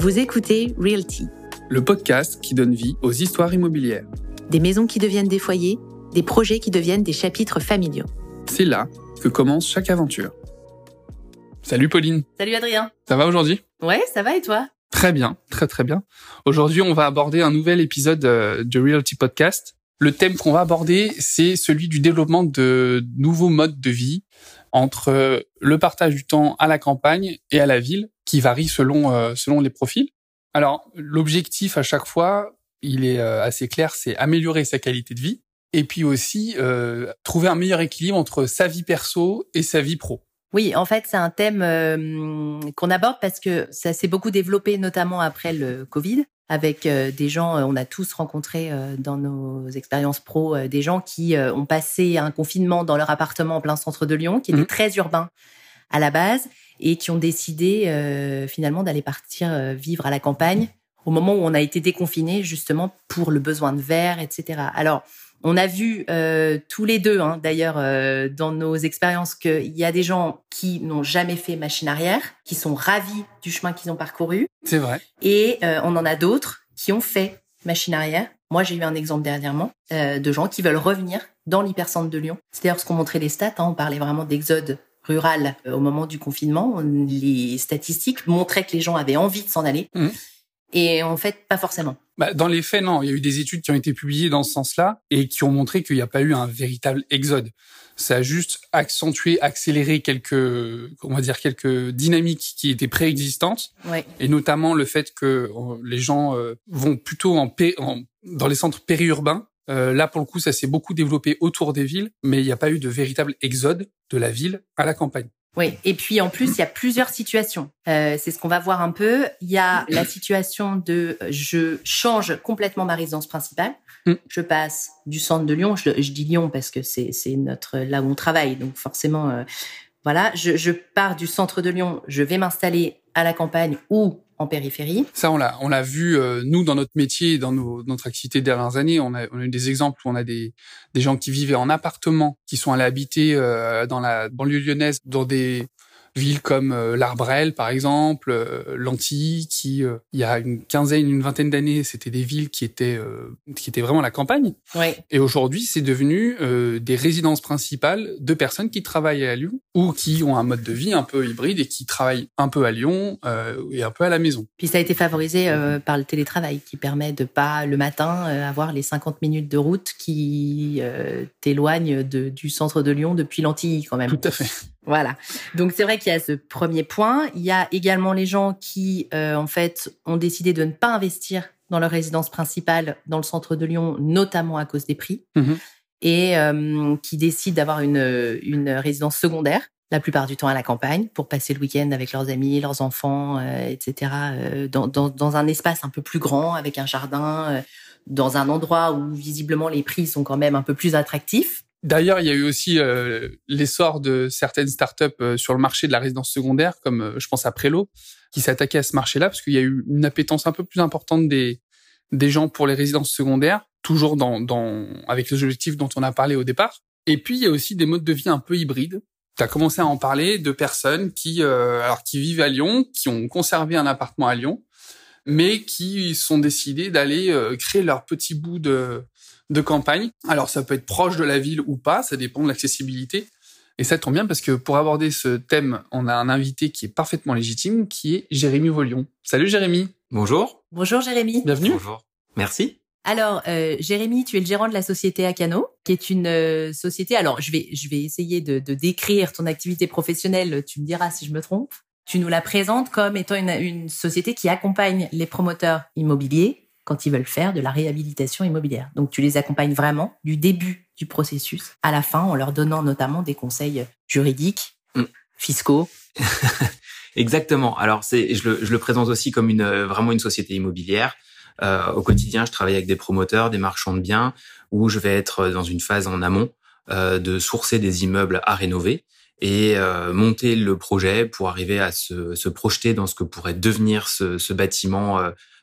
Vous écoutez Realty, le podcast qui donne vie aux histoires immobilières. des maisons qui deviennent des foyers, des projets qui deviennent des chapitres familiaux. C'est là que commence chaque aventure. Salut Pauline, Salut Adrien. ça va aujourd'hui? Ouais, ça va et toi? Très bien, très très bien. Aujourd'hui, on va aborder un nouvel épisode euh, de Realty Podcast. Le thème qu'on va aborder, c'est celui du développement de nouveaux modes de vie entre euh, le partage du temps à la campagne et à la ville, qui varie selon euh, selon les profils. Alors, l'objectif à chaque fois, il est euh, assez clair, c'est améliorer sa qualité de vie et puis aussi euh, trouver un meilleur équilibre entre sa vie perso et sa vie pro. Oui, en fait, c'est un thème euh, qu'on aborde parce que ça s'est beaucoup développé, notamment après le Covid, avec euh, des gens, euh, on a tous rencontré euh, dans nos expériences pro euh, des gens qui euh, ont passé un confinement dans leur appartement en plein centre de Lyon, qui était Mhm. très urbain à la base, et qui ont décidé euh, finalement d'aller partir euh, vivre à la campagne au moment où on a été déconfiné, justement pour le besoin de verre, etc. Alors, on a vu euh, tous les deux, hein, d'ailleurs, euh, dans nos expériences, qu'il y a des gens qui n'ont jamais fait machine arrière, qui sont ravis du chemin qu'ils ont parcouru, C'est vrai. et euh, on en a d'autres qui ont fait machine arrière. Moi, j'ai eu un exemple dernièrement euh, de gens qui veulent revenir dans l'hypercentre de Lyon. C'est d'ailleurs ce qu'ont montré les stats. hein. on parlait vraiment d'exode rural euh, au moment du confinement. On- Les statistiques montraient que les gens avaient envie de s'en aller. Mhm. Et en fait, pas forcément. Bah, dans les faits, non. Il y a eu des études qui ont été publiées dans ce sens-là et qui ont montré qu'il n'y a pas eu un véritable exode. Ça a juste accentué, accéléré quelques, on va dire quelques dynamiques qui étaient préexistantes Ouais. et notamment le fait que euh, les gens euh, vont plutôt en, en- dans les centres périurbains. Euh, là, pour le coup, ça s'est beaucoup développé autour des villes, mais il n'y a pas eu de véritable exode de la ville à la campagne. Oui, et puis en plus, il y a plusieurs situations. Euh, c'est ce qu'on va voir un peu. Il y a la situation de euh, je change complètement ma résidence principale. Mm. Je passe du centre de Lyon. Je, je dis Lyon parce que c'est c'est notre là où on travaille, donc forcément, euh, voilà. Je, je pars du centre de Lyon. Je vais m'installer à la campagne ou en périphérie. Ça, on l'a, on l'a vu euh, nous dans notre métier, dans notre activité des dernières années. On a, eu des exemples où on a des, des gens qui vivaient en appartement, qui sont allés habiter euh, dans la banlieue lyonnaise, dans des villes comme euh, l'Arbrel, par exemple, euh, Lantilly, qui euh, il y a une quinzaine, une vingtaine d'années, c'était des villes qui étaient, euh, qui étaient vraiment la campagne. Et aujourd'hui, c'est devenu euh, des résidences principales de personnes qui travaillent à Lyon ou qui ont un mode de vie un peu hybride et qui travaillent un peu à Lyon et un peu à la maison. Puis ça a été favorisé par le télétravail qui permet de pas le matin avoir les 50 minutes de route qui t'éloignent du centre de Lyon depuis Lantilly quand même. Tout à fait. Voilà. Donc c'est vrai qu'il y a ce premier point. Il y a également les gens qui, euh, en fait, ont décidé de ne pas investir dans leur résidence principale dans le centre de Lyon, notamment à cause des prix, Mhm. et euh, qui décident d'avoir une, une résidence secondaire, la plupart du temps à la campagne, pour passer le week-end avec leurs amis, leurs enfants, euh, etc., euh, dans, dans, dans un espace un peu plus grand, avec un jardin, euh, dans un endroit où visiblement les prix sont quand même un peu plus attractifs. D'ailleurs, il y a eu aussi euh, l'essor de certaines startups euh, sur le marché de la résidence secondaire, comme euh, je pense à Prélo, qui s'attaquaient à ce marché-là, parce qu'il y a eu une appétence un peu plus importante des, des gens pour les résidences secondaires, toujours dans, dans, avec les objectifs dont on a parlé au départ. Et puis, il y a aussi des modes de vie un peu hybrides. Tu as commencé à en parler de personnes qui, euh, alors, qui vivent à Lyon, qui ont conservé un appartement à Lyon, mais qui sont décidés d'aller créer leur petit bout de, de campagne. Alors ça peut être proche de la ville ou pas, ça dépend de l'accessibilité. Et ça tombe bien parce que pour aborder ce thème, on a un invité qui est parfaitement légitime, qui est Jérémy Volion. Salut Jérémy, Bonjour. Bonjour Jérémy. bienvenue. Bonjour. Merci. Alors, euh, Jérémy, tu es le gérant de la société Acano, qui est une euh, société. Alors, je vais, je vais essayer de, de décrire ton activité professionnelle. Tu me diras si je me trompe. Tu nous la présentes comme étant une, une société qui accompagne les promoteurs immobiliers quand ils veulent faire de la réhabilitation immobilière. Donc, tu les accompagnes vraiment du début du processus à la fin, en leur donnant notamment des conseils juridiques, Mm. fiscaux. Exactement. Alors c'est, je le, je le présente aussi comme une vraiment une société immobilière. Euh, au quotidien, je travaille avec des promoteurs, des marchands de biens, où je vais être dans une phase en amont euh, de sourcer des immeubles à rénover et euh, monter le projet pour arriver à se, se projeter dans ce que pourrait devenir ce, ce bâtiment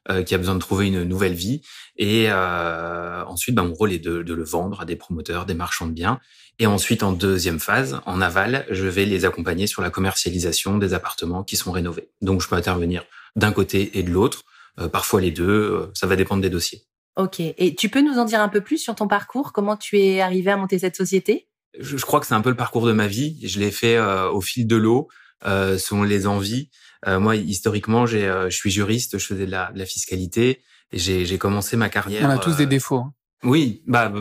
euh, euh, qui a besoin de trouver une nouvelle vie. Et euh, ensuite, ben, mon rôle est de, de le vendre à des promoteurs, des marchands de biens. Et ensuite, en deuxième phase, en aval, je vais les accompagner sur la commercialisation des appartements qui sont rénovés. Donc, je peux intervenir d'un côté et de l'autre, parfois les deux, ça va dépendre des dossiers. Ok. Et tu peux nous en dire un peu plus sur ton parcours? Comment tu es arrivé à monter cette société? Je, crois que c'est un peu le parcours de ma vie. Je l'ai fait au fil de l'eau, selon les envies. Moi, historiquement, j'ai, je suis juriste, je faisais de la, de la fiscalité et j'ai commencé ma carrière. On a tous des défauts. Hein. Oui, bah.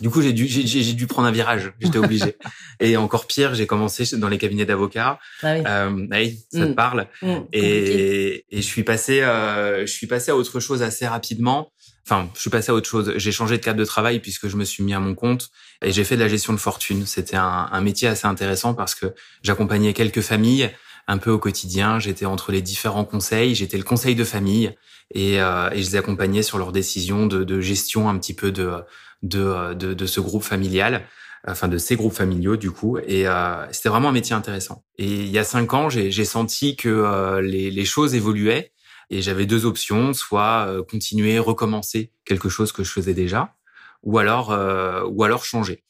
Du coup, j'ai dû, j'ai, dû prendre un virage. J'étais obligé. et encore pire, j'ai commencé dans les cabinets d'avocats. Ah oui. Euh, oui, ça te mm. parle. Mm, et, et je suis passé, euh, je suis passé à autre chose assez rapidement. Enfin, je suis passé à autre chose. J'ai changé de cadre de travail puisque je me suis mis à mon compte et j'ai fait de la gestion de fortune. C'était un, un métier assez intéressant parce que j'accompagnais quelques familles un peu au quotidien. J'étais entre les différents conseils. J'étais le conseil de famille et, euh, et je les accompagnais sur leurs décisions de, de gestion un petit peu de de, de, de ce groupe familial, enfin de ces groupes familiaux du coup. Et euh, c'était vraiment un métier intéressant. Et il y a cinq ans, j'ai senti que euh, les, les, choses évoluaient et j'avais deux options, soit euh, continuer, recommencer quelque chose que je faisais déjà, ou alors ou alors changer.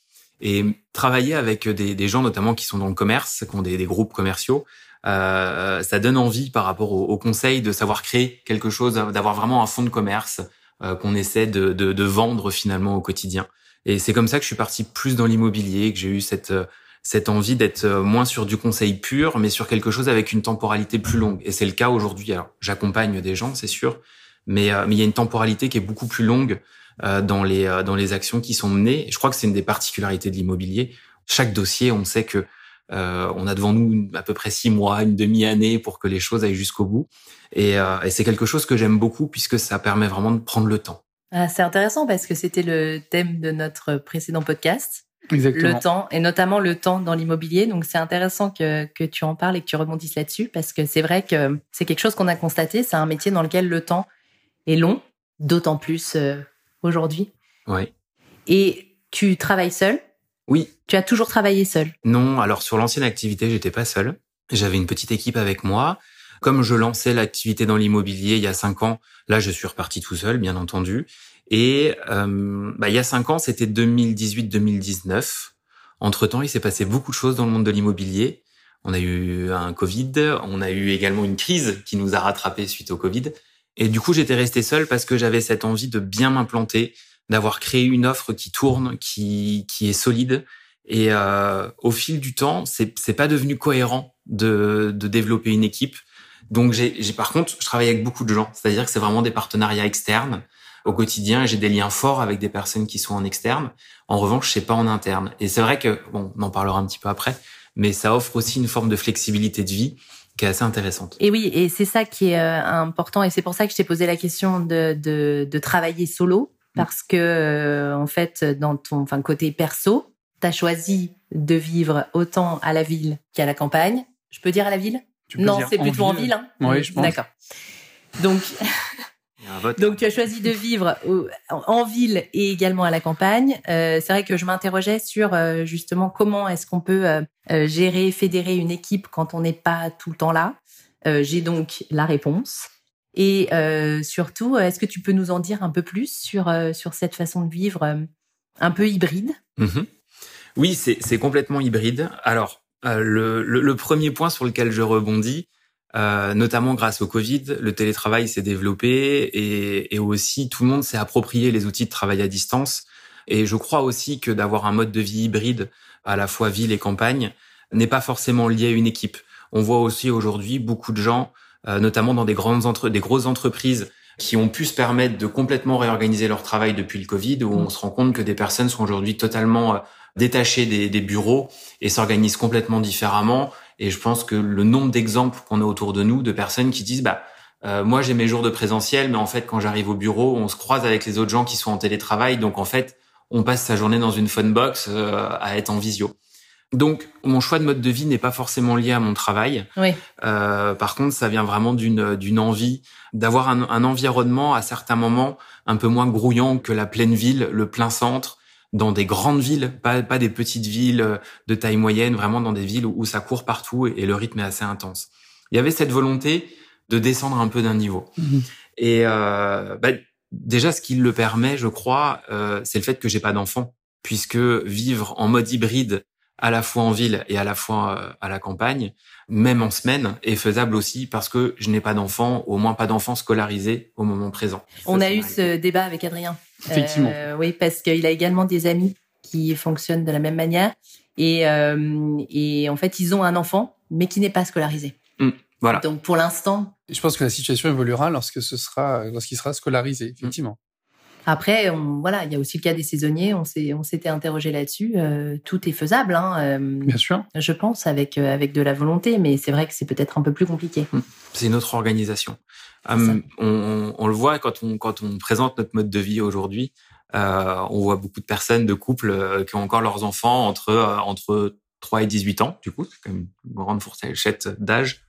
Et travailler avec des, des, gens notamment qui sont dans le commerce, qui ont des, des groupes commerciaux, euh, ça donne envie par rapport au, conseil de savoir créer quelque chose, d'avoir vraiment un fonds de commerce, euh, qu'on essaie de, de, de, vendre finalement au quotidien. Et c'est comme ça que je suis parti plus dans l'immobilier, que j'ai eu cette euh, cette envie d'être euh, moins sur du conseil pur, mais sur quelque chose avec une temporalité plus longue. Et c'est le cas aujourd'hui. Alors, j'accompagne des gens, c'est sûr, mais mais il y a une temporalité qui est beaucoup plus longue dans les dans les actions qui sont menées. je crois que c'est une des particularités de l'immobilier. Chaque dossier, on sait que euh, on a devant nous à peu près six mois, une demi-année pour que les choses aillent jusqu'au bout. Et, euh, et c'est quelque chose que j'aime beaucoup puisque ça permet vraiment de prendre le temps. Ah, c'est intéressant parce que c'était le thème de notre précédent podcast. Exactement. Le temps, et notamment le temps dans l'immobilier. Donc c'est intéressant que, que tu en parles et que tu rebondisses là-dessus parce que c'est vrai que c'est quelque chose qu'on a constaté. C'est un métier dans lequel le temps est long, d'autant plus euh, aujourd'hui. Oui. Et tu travailles seul oui. Tu as toujours travaillé seul? Non, alors sur l'ancienne activité, j'étais pas seul. J'avais une petite équipe avec moi. Comme je lançais l'activité dans l'immobilier il y a cinq ans, là je suis reparti tout seul, bien entendu. Et euh, bah, il y a cinq ans, c'était 2018-2019. Entre temps, il s'est passé beaucoup de choses dans le monde de l'immobilier. On a eu un Covid, on a eu également une crise qui nous a rattrapés suite au Covid. Et du coup, j'étais resté seul parce que j'avais cette envie de bien m'implanter, d'avoir créé une offre qui tourne, qui, qui est solide. Et euh, au fil du temps, c'est c'est pas devenu cohérent de, de développer une équipe. Donc j'ai par contre, je travaille avec beaucoup de gens, c'est-à-dire que c'est vraiment des partenariats externes au quotidien. J'ai des liens forts avec des personnes qui sont en externe. En revanche, sais pas en interne. Et c'est vrai que bon, on en parlera un petit peu après, mais ça offre aussi une forme de flexibilité de vie qui est assez intéressante. Et oui, et c'est ça qui est euh, important, et c'est pour ça que je t'ai posé la question de, de, de travailler solo, parce que euh, en fait dans ton enfin côté perso, tu as choisi de vivre autant à la ville qu'à la campagne. Je peux dire à la ville? Non, c'est plutôt en ville. Hein oui, je pense. D'accord. Donc donc tu as choisi de vivre en ville et également à la campagne. Euh, c'est vrai que je m'interrogeais sur euh, justement comment est-ce qu'on peut euh, gérer, fédérer une équipe quand on n'est pas tout le temps là. J'ai donc la réponse. Et euh, surtout, est-ce que tu peux nous en dire un peu plus sur euh, sur cette façon de vivre euh, un peu hybride? Mmh Oui, c'est complètement hybride. Alors le, le, premier point sur lequel je rebondis, notamment grâce au Covid, le télétravail s'est développé et, et aussi tout le monde s'est approprié les outils de travail à distance. Et je crois aussi que d'avoir un mode de vie hybride à la fois ville et campagne n'est pas forcément lié à une équipe. On voit aussi aujourd'hui beaucoup de gens notamment dans des grandes entre des grosses entreprises qui ont pu se permettre de complètement réorganiser leur travail depuis le Covid, où on se rend compte que des personnes sont aujourd'hui totalement euh, détachées des, des bureaux et s'organisent complètement différemment. Et je pense que le nombre d'exemples qu'on a autour de nous de personnes qui disent bah euh, moi j'ai mes jours de présentiel, mais en fait quand j'arrive au bureau, on se croise avec les autres gens qui sont en télétravail, donc en fait on passe sa journée dans une phone box à être en visio. Donc, mon choix de mode de vie n'est pas forcément lié à mon travail. Oui. Euh, par contre, ça vient vraiment d'une d'une envie d'avoir un, un, environnement à certains moments un peu moins grouillant que la pleine ville, le plein centre, dans des grandes villes, pas pas des petites villes de taille moyenne, vraiment dans des villes où, ça court partout et, le rythme est assez intense. Il y avait cette volonté de descendre un peu d'un niveau. Mhm. Et euh, bah, déjà, ce qui le permet, je crois, euh, c'est le fait que j'ai pas d'enfant, puisque vivre en mode hybride à la fois en ville et à la fois euh, à la campagne, même en semaine, est faisable aussi parce que je n'ai pas d'enfants, au moins pas d'enfants scolarisés au moment présent. On a eu ce débat avec Adrien. Effectivement. Euh, oui, parce qu'il a également des amis qui fonctionnent de la même manière. Et, euh, et en fait, ils ont un enfant, mais qui n'est pas scolarisé. Mm, voilà. Donc pour l'instant. Je pense que la situation évoluera lorsque ce sera, lorsqu'il sera scolarisé, effectivement. Après, on, voilà, il y a aussi le cas des saisonniers. On s'est, on s'était interrogé là-dessus. Euh, tout est faisable, hein, euh, Bien sûr. je pense, avec euh, avec de la volonté. Mais c'est vrai que c'est peut-être un peu plus compliqué. C'est une autre organisation. Hum, on, on- on le voit quand on quand on présente notre mode de vie aujourd'hui. euh, on voit beaucoup de personnes, de couples euh, qui ont encore leurs enfants entre euh, entre 3 et 18 ans. Du coup, c'est quand même une grande fourchette d'âge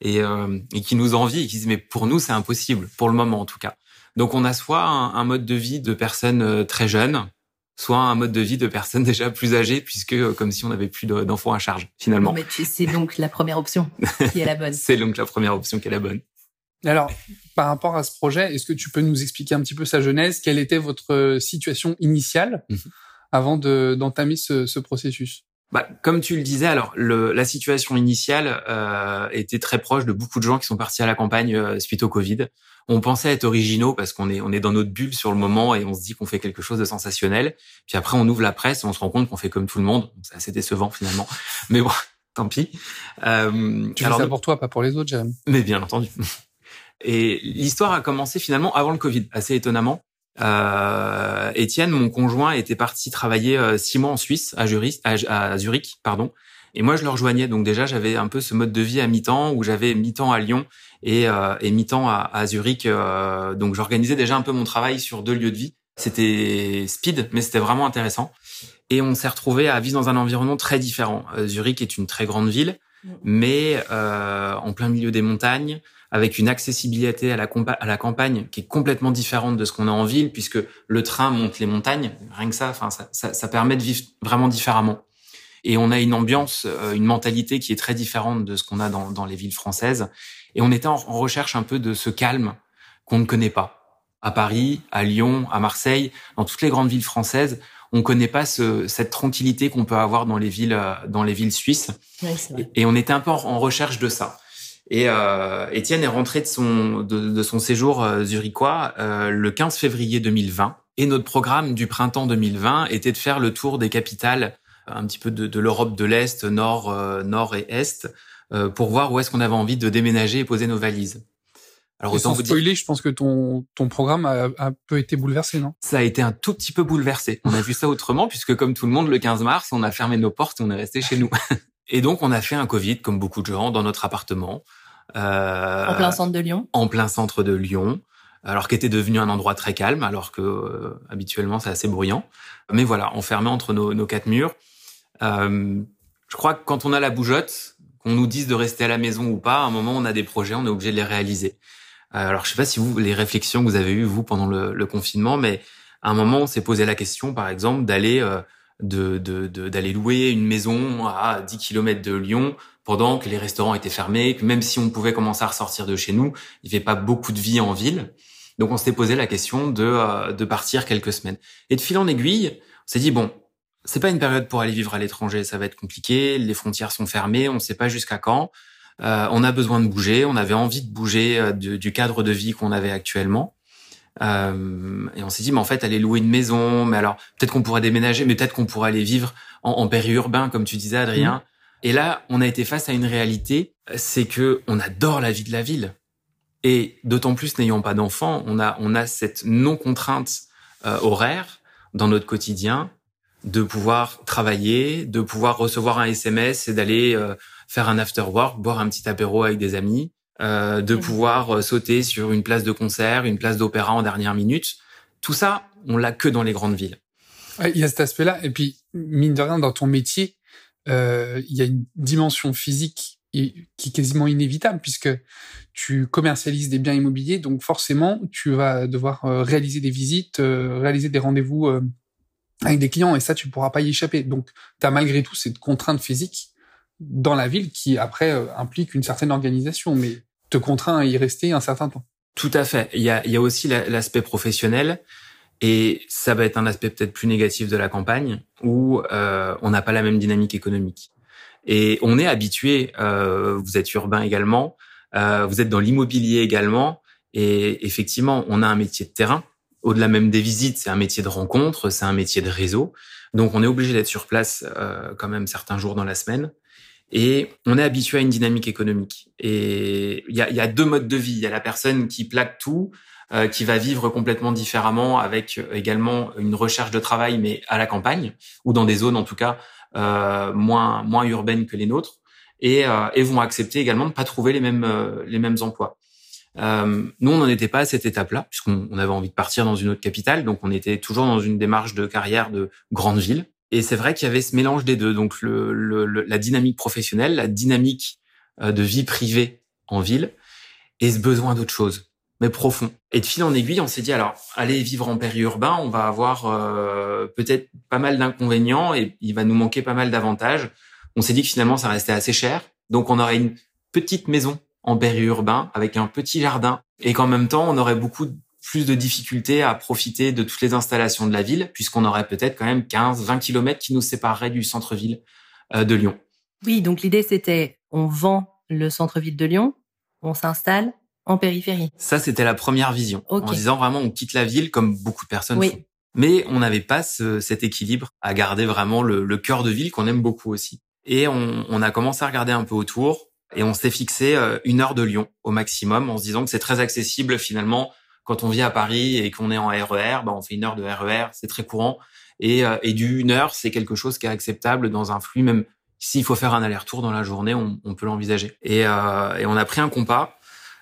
et, euh, et qui nous envient et qui disent mais pour nous c'est impossible pour le moment en tout cas. Donc on a soit un, un mode de vie de personnes euh, très jeunes, soit un mode de vie de personnes déjà plus âgées puisque euh, comme si on n'avait plus de- d'enfants à charge finalement. Mais tu- c'est donc la première option qui est la bonne. C'est donc la première option qui est la bonne. Alors, par rapport à ce projet, est-ce que tu peux nous expliquer un petit peu sa genèse Quelle était votre euh, situation initiale Mhm. avant de, d'entamer ce, ce processus? Bah, comme tu le disais, alors le, la situation initiale euh, était très proche de beaucoup de gens qui sont partis à la campagne euh, suite au Covid. On pensait être originaux parce qu'on est on est dans notre bulle sur le moment et on se dit qu'on fait quelque chose de sensationnel. Puis après on ouvre la presse et on se rend compte qu'on fait comme tout le monde. C'est assez décevant finalement, mais bon, tant pis. Euh, Tu fais ça pour toi, pas pour les autres, Jérémy. mais bien entendu. Et l'histoire a commencé finalement avant le Covid, assez étonnamment. Euh, Étienne, mon conjoint, était parti travailler euh, six mois en Suisse, à, à, à Zurich, pardon. Et moi, je le rejoignais. Donc déjà, j'avais un peu ce mode de vie à mi-temps où j'avais mi-temps à Lyon et, euh, et mi-temps à, à Zurich. euh, donc j'organisais déjà un peu mon travail sur deux lieux de vie. C'était speed, mais c'était vraiment intéressant. Et on s'est retrouvé à vivre dans un environnement très différent. Euh, Zurich est une très grande ville, mais euh, en plein milieu des montagnes, avec une accessibilité à la, à la campagne qui est complètement différente de ce qu'on a en ville, puisque le train monte les montagnes, rien que ça, enfin ça, ça, ça permet de vivre vraiment différemment. Et on a une ambiance, euh, une mentalité qui est très différente de ce qu'on a dans, dans les villes françaises. Et on était en, en recherche un peu de ce calme qu'on ne connaît pas. À Paris, à Lyon, à Marseille, dans toutes les grandes villes françaises, on connaît pas ce, cette tranquillité qu'on peut avoir dans les villes, euh, dans les villes suisses. Oui, c'est vrai. Et, et on était un peu en, en recherche de ça. Et euh, Étienne est rentré de son de, de son séjour euh, zurichois euh, le 15 février 2020. Et notre programme du printemps 2020 était de faire le tour des capitales un petit peu de, de l'Europe de l'Est, Nord, euh, Nord et Est, euh, pour voir où est-ce qu'on avait envie de déménager et poser nos valises. Alors Et autant sans vous dire, spoiler, je pense que ton, ton programme a, a un peu été bouleversé, non? Ça a été un tout petit peu bouleversé. On a vu ça autrement puisque comme tout le monde, le 15 mars, on a fermé nos portes et on est resté chez nous. Et donc on a fait un Covid comme beaucoup de gens dans notre appartement. Euh, En plein centre de Lyon. en plein centre de Lyon, alors qu'était devenu un endroit très calme, alors que euh, habituellement c'est assez bruyant. Mais voilà, enfermé entre nos, nos quatre murs. Euh, je crois que quand on a la bougeotte, qu'on nous dise de rester à la maison ou pas, à un moment on a des projets, on est obligé de les réaliser. Euh, alors je sais pas si vous les réflexions que vous avez eues vous pendant le, le confinement, mais à un moment on s'est posé la question, par exemple, d'aller euh, de d'aller louer une maison à 10 km de Lyon pendant que les restaurants étaient fermés, que même si on pouvait commencer à ressortir de chez nous, il n'y avait pas beaucoup de vie en ville. Donc on s'était posé la question de, euh, de partir quelques semaines. Et de fil en aiguille, on s'est dit, bon, c'est pas une période pour aller vivre à l'étranger, ça va être compliqué, les frontières sont fermées, on ne sait pas jusqu'à quand. Euh, on a besoin de bouger, on avait envie de bouger euh, du, cadre de vie qu'on avait actuellement. Euh, et on s'est dit, mais en fait, aller louer une maison, mais alors peut-être qu'on pourrait déménager, mais peut-être qu'on pourrait aller vivre en, en périurbain, comme tu disais, Adrien. Et là, on a été face à une réalité, c'est que on adore la vie de la ville. Et d'autant plus n'ayant pas d'enfants, on a, on a cette non-contrainte euh, horaire dans notre quotidien de pouvoir travailler, de pouvoir recevoir un SMS et d'aller euh, faire un after work, boire un petit apéro avec des amis, euh, de Mhm. pouvoir euh, sauter sur une place de concert, une place d'opéra en dernière minute. Tout ça, on l'a que dans les grandes villes. Ouais, Il y a cet aspect-là. Et puis, mine de rien, dans ton métier, euh, il y a une dimension physique qui est quasiment inévitable puisque tu commercialises des biens immobiliers. Donc, forcément, tu vas devoir euh, réaliser des visites, euh, réaliser des rendez-vous euh, avec des clients et ça, tu pourras pas y échapper. Donc, tu as malgré tout cette contrainte physique dans la ville qui, après, euh, implique une certaine organisation, mais te contraint à y rester un certain temps. Tout à fait. Il y a, y a aussi la- l'aspect professionnel. Et ça va être un aspect peut-être plus négatif de la campagne où euh, on n'a pas la même dynamique économique. Et on est habitué, euh, vous êtes urbain également, euh, vous êtes dans l'immobilier également, et effectivement, on a un métier de terrain. Au-delà même des visites, c'est un métier de rencontre, c'est un métier de réseau. Donc on est obligé d'être sur place euh, quand même certains jours dans la semaine. Et on est habitué à une dynamique économique. Et il y a, y a, deux modes de vie. Il y a la personne qui plaque tout, euh, qui va vivre complètement différemment, avec euh, également une recherche de travail, mais à la campagne ou dans des zones en tout cas euh, moins moins urbaines que les nôtres, et, euh, et vont accepter également de pas trouver les mêmes euh, les mêmes emplois. Nous, on n'en était pas à cette étape-là, puisqu'on on avait envie de partir dans une autre capitale, donc on était toujours dans une démarche de carrière de grande ville. Et c'est vrai qu'il y avait ce mélange des deux, donc le, le, la dynamique professionnelle, la dynamique de vie privée en ville, et ce besoin d'autre chose mais profond. Et de fil en aiguille, on s'est dit alors, aller vivre en périurbain, on va avoir euh, peut-être pas mal d'inconvénients et il va nous manquer pas mal d'avantages. On s'est dit que finalement, ça restait assez cher, donc on aurait une petite maison en périurbain avec un petit jardin et qu'en même temps, on aurait beaucoup plus de difficultés à profiter de toutes les installations de la ville, puisqu'on aurait peut-être quand même 15, 20 kilomètres qui nous sépareraient du centre-ville euh, de Lyon. Oui, donc l'idée c'était on vend le centre-ville de Lyon, on s'installe en périphérie. Ça, c'était la première vision. En disant vraiment, on quitte la ville comme beaucoup de personnes oui. font. Mais on n'avait pas ce, cet équilibre à garder vraiment le, le cœur de ville qu'on aime beaucoup aussi. Et on, on, a commencé à regarder un peu autour et on s'est fixé euh, une heure de Lyon au maximum en se disant que c'est très accessible finalement quand on vit à Paris et qu'on est en RER, bah on fait une heure de RER, c'est très courant. Et, euh, et du une heure, c'est quelque chose qui est acceptable dans un flux, même s'il faut faire un aller-retour dans la journée, on, on peut l'envisager. Et, euh, et on a pris un compas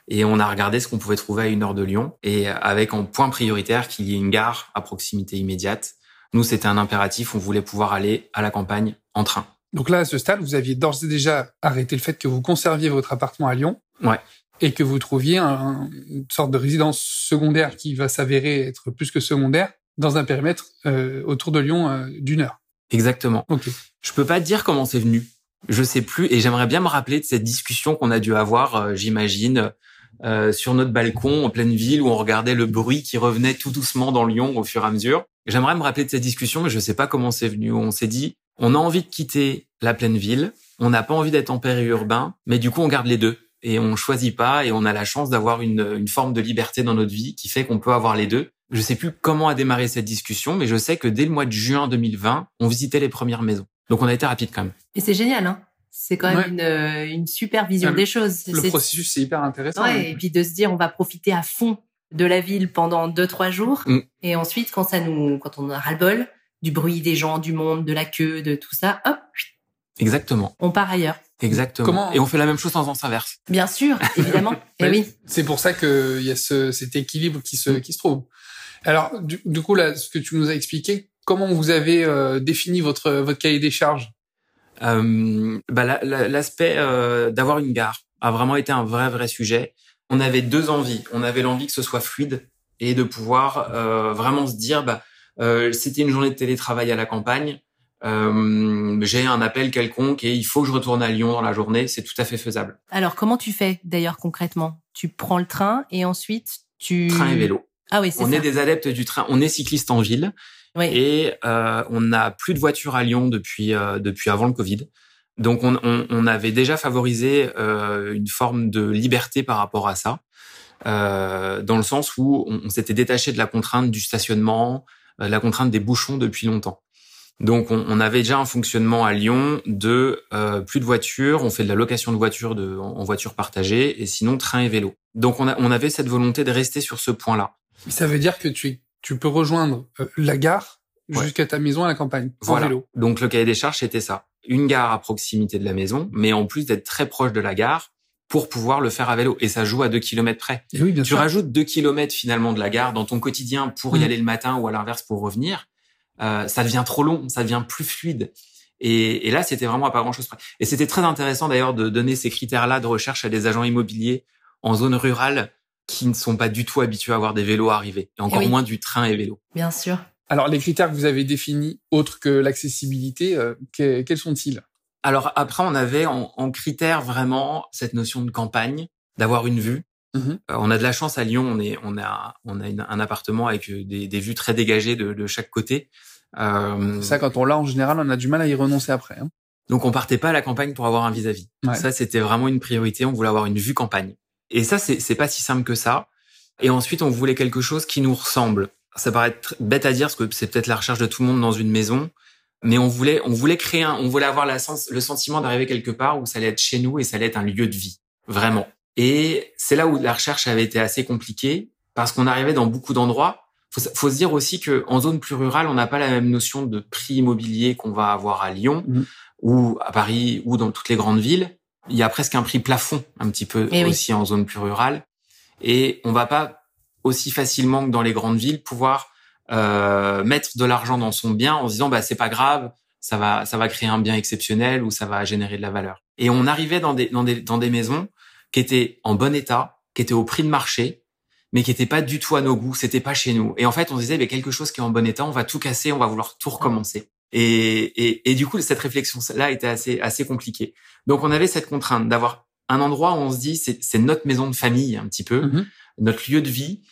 et on a regardé ce qu'on pouvait trouver à une heure de Lyon et avec en point prioritaire qu'il y ait une gare à proximité immédiate. Nous, c'était un impératif, on voulait pouvoir aller à la campagne en train. Donc là, à ce stade, vous aviez d'ores et déjà arrêté le fait que vous conserviez votre appartement à Lyon. Ouais. Et que vous trouviez un, une sorte de résidence secondaire qui va s'avérer être plus que secondaire dans un périmètre euh, autour de Lyon euh, d'une heure. Exactement. Ok. Je peux pas dire comment c'est venu. Je sais plus et j'aimerais bien me rappeler de cette discussion qu'on a dû avoir, euh, j'imagine, sur notre balcon en pleine ville où on regardait le bruit qui revenait tout doucement dans Lyon au fur et à mesure. J'aimerais me rappeler de cette discussion, mais je sais pas comment c'est venu. On s'est dit, on a envie de quitter la pleine ville, on n'a pas envie d'être en périurbain, mais du coup on garde les deux et on choisit pas et on a la chance d'avoir une, une forme de liberté dans notre vie qui fait qu'on peut avoir les deux. Je sais plus comment a démarré cette discussion, mais je sais que dès le mois de juin 2020, on visitait les premières maisons. Donc on a été rapide quand même. Et c'est génial, hein c'est quand même ouais. une, une super vision le, des choses. Le processus, c'est hyper intéressant. Ouais, Et puis de se dire, on va profiter à fond de la ville pendant deux, trois jours. Mm. Et ensuite, quand ça nous, quand on a ras-le-bol du bruit des gens, du monde, de la queue, de tout ça, hop. Exactement. On part ailleurs. Exactement. Comment Et on fait la même chose en sens inverse. Bien sûr, évidemment. Et oui. C'est pour ça qu'il y a ce, cet équilibre qui se, qui se trouve. Alors, du, du, coup, là, ce que tu nous as expliqué, comment vous avez euh, défini votre, votre cahier des charges? Euh, bah, l'aspect euh, d'avoir une gare a vraiment été un vrai vrai sujet. On avait deux envies. On avait l'envie que ce soit fluide et de pouvoir euh, vraiment se dire, bah, c'était une journée de télétravail à la campagne. Euh, j'ai un appel quelconque et il faut que je retourne à Lyon dans la journée. C'est tout à fait faisable. Alors comment tu fais d'ailleurs concrètement? Tu prends le train et ensuite tu train et vélo. Ah oui, c'est On ça. est des adeptes du train. On est cycliste en ville. Oui. Et euh, on n'a plus de voitures à Lyon depuis euh, depuis avant le Covid. Donc on, on, on avait déjà favorisé euh, une forme de liberté par rapport à ça, euh, dans le sens où on, on s'était détaché de la contrainte du stationnement, euh, la contrainte des bouchons depuis longtemps. Donc on, on avait déjà un fonctionnement à Lyon de euh, plus de voitures, on fait de la location de voitures de, en, voiture partagée, et sinon train et vélo. Donc on, a, on avait cette volonté de rester sur ce point-là. Ça veut dire que tu tu peux rejoindre euh, la gare Ouais. jusqu'à ta maison à la campagne Voilà. en vélo. Donc le cahier des charges c'était ça, une gare à proximité de la maison, mais en plus d'être très proche de la gare pour pouvoir le faire à vélo. Et ça joue à deux kilomètres près. Et oui, bien Tu sûr. rajoutes deux kilomètres finalement de la gare dans ton quotidien pour y Mm. aller le matin ou à l'inverse pour revenir. Euh, ça devient trop long, ça devient plus fluide. Et, et là, c'était vraiment à pas grand-chose près. Et c'était très intéressant d'ailleurs de donner ces critères-là de recherche à des agents immobiliers en zone rurale qui ne sont pas du tout habitués à avoir des vélos arrivés, et encore Eh oui. moins du train et vélo. Bien sûr. Alors les critères que vous avez définis, autres que l'accessibilité, euh, que- quels sont-ils? Alors après, on avait en, en critère vraiment cette notion de campagne, d'avoir une vue. Mhm. Euh, on a de la chance à Lyon, on est, on a, on a une- un appartement avec euh, des, des vues très dégagées de, de chaque côté. Euh, Ça, quand on l'a en général, on a du mal à y renoncer après. hein. donc on partait pas à la campagne pour avoir un vis-à-vis. Ouais. Ça, c'était vraiment une priorité. On voulait avoir une vue campagne. Et ça, c'est pas si simple que ça. Et ensuite, on voulait quelque chose qui nous ressemble. Ça paraît bête à dire, parce que c'est peut-être la recherche de tout le monde dans une maison. Mais on voulait, on voulait créer un, on voulait avoir la sens, le sentiment d'arriver quelque part où ça allait être chez nous et ça allait être un lieu de vie. Vraiment. Et c'est là où la recherche avait été assez compliquée parce qu'on arrivait dans beaucoup d'endroits. Faut, faut se dire aussi que en zone plus rurale, on n'a pas la même notion de prix immobilier qu'on va avoir à Lyon Mhm. ou à Paris ou dans toutes les grandes villes. Il y a presque un prix plafond un petit peu Eh oui. aussi en zone plus rurale. Et on va pas aussi facilement que dans les grandes villes pouvoir euh, mettre de l'argent dans son bien en se disant bah c'est pas grave, ça va ça va créer un bien exceptionnel ou ça va générer de la valeur. Et on arrivait dans des dans des dans des maisons qui étaient en bon état, qui étaient au prix de marché, mais qui étaient pas du tout à nos goûts, c'était pas chez nous. Et en fait, on se disait, mais quelque chose qui est en bon état, on va tout casser, on va vouloir tout recommencer. Et, et, et du coup, cette réflexion-là était assez, assez compliquée. Donc, on avait cette contrainte d'avoir un endroit où on se dit, c'est, c'est notre maison de famille, un petit peu, Mhm. notre lieu de vie,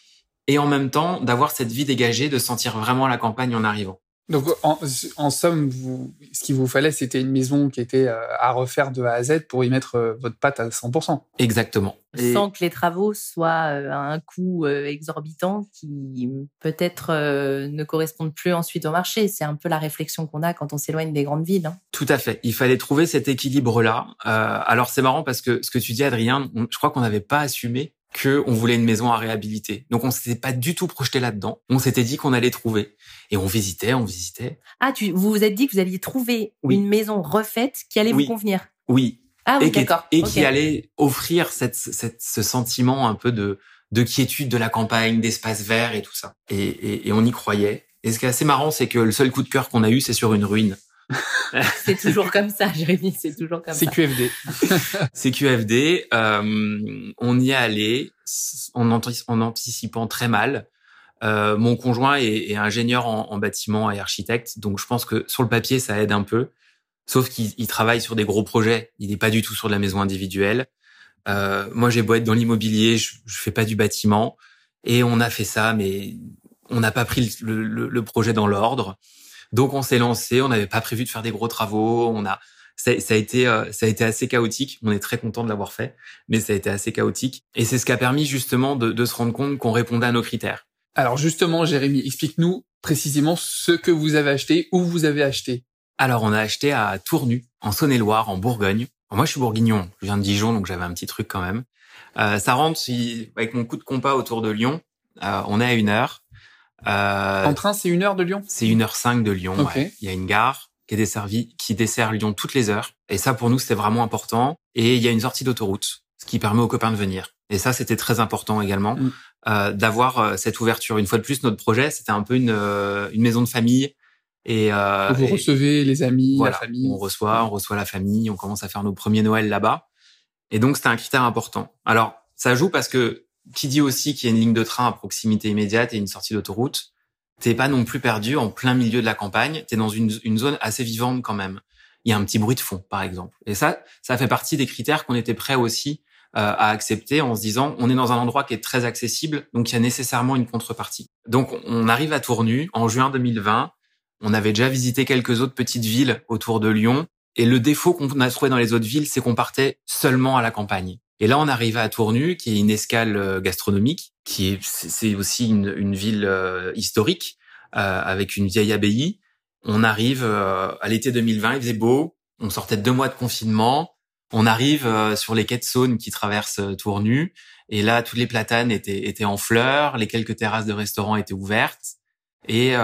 et en même temps, d'avoir cette vie dégagée, de sentir vraiment la campagne en arrivant. Donc, en, en somme, vous, ce qu'il vous fallait, c'était une maison qui était euh, à refaire de A à Z pour y mettre euh, votre patte à 100%. Exactement. Et- Sans que les travaux soient euh, à un coût exorbitant qui peut-être ne correspondent plus ensuite au marché. C'est un peu la réflexion qu'on a quand on s'éloigne des grandes villes. hein. Tout à fait. Il fallait trouver cet équilibre-là. Euh, alors c'est marrant parce que ce que tu dis, Adrien, on- je crois qu'on n'avait pas assumé que on voulait une maison à réhabiliter. Donc on s'était pas du tout projeté là-dedans. On s'était dit qu'on allait trouver. Et on visitait, on visitait. Ah, tu, vous vous êtes dit que vous alliez trouver Oui. une maison refaite qui allait Oui. vous convenir. Oui. Ah oui, et qui, d'accord. et Ok. qui allait offrir cette, cette, ce sentiment un peu de, de quiétude de la campagne, d'espace vert et tout ça. Et, et, et on y croyait. Et ce qui est assez marrant, c'est que le seul coup de cœur qu'on a eu, c'est sur une ruine. C'est toujours comme ça, Jérémy. C'est toujours comme ça. QFD. C'est QFD. Euh, on y est allé en, anti- en anticipant très mal. Euh, mon conjoint est, est ingénieur en, en bâtiment et architecte, donc je pense que sur le papier ça aide un peu. Sauf qu'il il travaille sur des gros projets. Il n'est pas du tout sur de la maison individuelle. Euh, moi, j'ai beau être dans l'immobilier, je, je fais pas du bâtiment. Et on a fait ça, mais on n'a pas pris le, le- le projet dans l'ordre. Donc on s'est lancé. On n'avait pas prévu de faire des gros travaux. On a ça, ça a été euh, ça a été assez chaotique. On est très content de l'avoir fait, mais ça a été assez chaotique. Et c'est ce qui a permis justement de, de se rendre compte qu'on répondait à nos critères. Alors justement, Jérémy, explique-nous précisément ce que vous avez acheté, où vous avez acheté. Alors on a acheté à Tournu, en Saône-et-Loire, en Bourgogne. Moi, je suis bourguignon. Je viens de Dijon, donc j'avais un petit truc quand même. Euh, ça rentre si, avec mon coup de compas autour de Lyon. Euh, on est à une heure. Euh, En train, c'est une heure de Lyon? c'est une heure cinq de Lyon. Ouais. Il y a une gare qui est desservie, qui dessert Lyon toutes les heures. Et ça, pour nous, c'était vraiment important. Et il y a une sortie d'autoroute, ce qui permet aux copains de venir. Et ça, c'était très important également, Mm. euh, d'avoir euh, cette ouverture. Une fois de plus, notre projet, c'était un peu une, euh, une maison de famille. Et, euh, Vous et- recevez les amis, voilà, la famille. on reçoit, on reçoit la famille, on commence à faire nos premiers Noël là-bas. Et donc, c'était un critère important. Alors, ça joue parce que qui dit aussi qu'il y a une ligne de train à proximité immédiate et une sortie d'autoroute, t'es pas non plus perdu en plein milieu de la campagne, t'es dans une, zone assez vivante quand même. Il y a un petit bruit de fond, par exemple. Et ça, ça fait partie des critères qu'on était prêts aussi euh, à accepter en se disant, on est dans un endroit qui est très accessible, donc il y a nécessairement une contrepartie. Donc, on arrive à Tournu en juin 2020. On avait déjà visité quelques autres petites villes autour de Lyon. Et le défaut qu'on a trouvé dans les autres villes, c'est qu'on partait seulement à la campagne. Et là, on arrivait à Tournu, qui est une escale euh, gastronomique, qui est c'est aussi une, une ville euh, historique euh, avec une vieille abbaye. On arrive euh, à l'été 2020, il faisait beau, on sortait de deux mois de confinement. On arrive euh, sur les quais de Saône qui traversent euh, Tournu, et là, tous les platanes étaient, étaient en fleurs, les quelques terrasses de restaurants étaient ouvertes. Et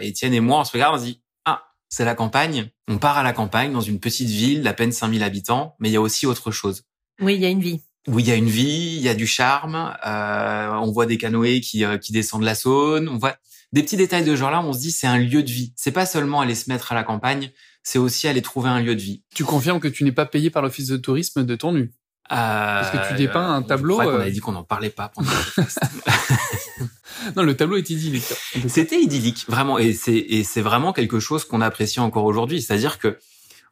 Étienne et moi, on se regarde, on se dit ah, c'est la campagne. On part à la campagne dans une petite ville d'à peine 5000 habitants, mais il y a aussi autre chose. Oui, il y a une vie. Où il y a une vie, il y a du charme. euh, on voit des canoës qui euh, qui descendent la Saône. On voit des petits détails de ce genre-là. On se dit c'est un lieu de vie. C'est pas seulement aller se mettre à la campagne, c'est aussi aller trouver un lieu de vie. Tu confirmes que tu n'es pas payé par l'office de tourisme de Tournu Parce que tu dépeins un tableau, Je crois qu'on euh, avait dit qu'on n'en parlait pas. Pendant. Non, le tableau est idyllique. C'était idyllique, vraiment, et c'est et c'est vraiment quelque chose qu'on apprécie encore aujourd'hui. C'est-à-dire que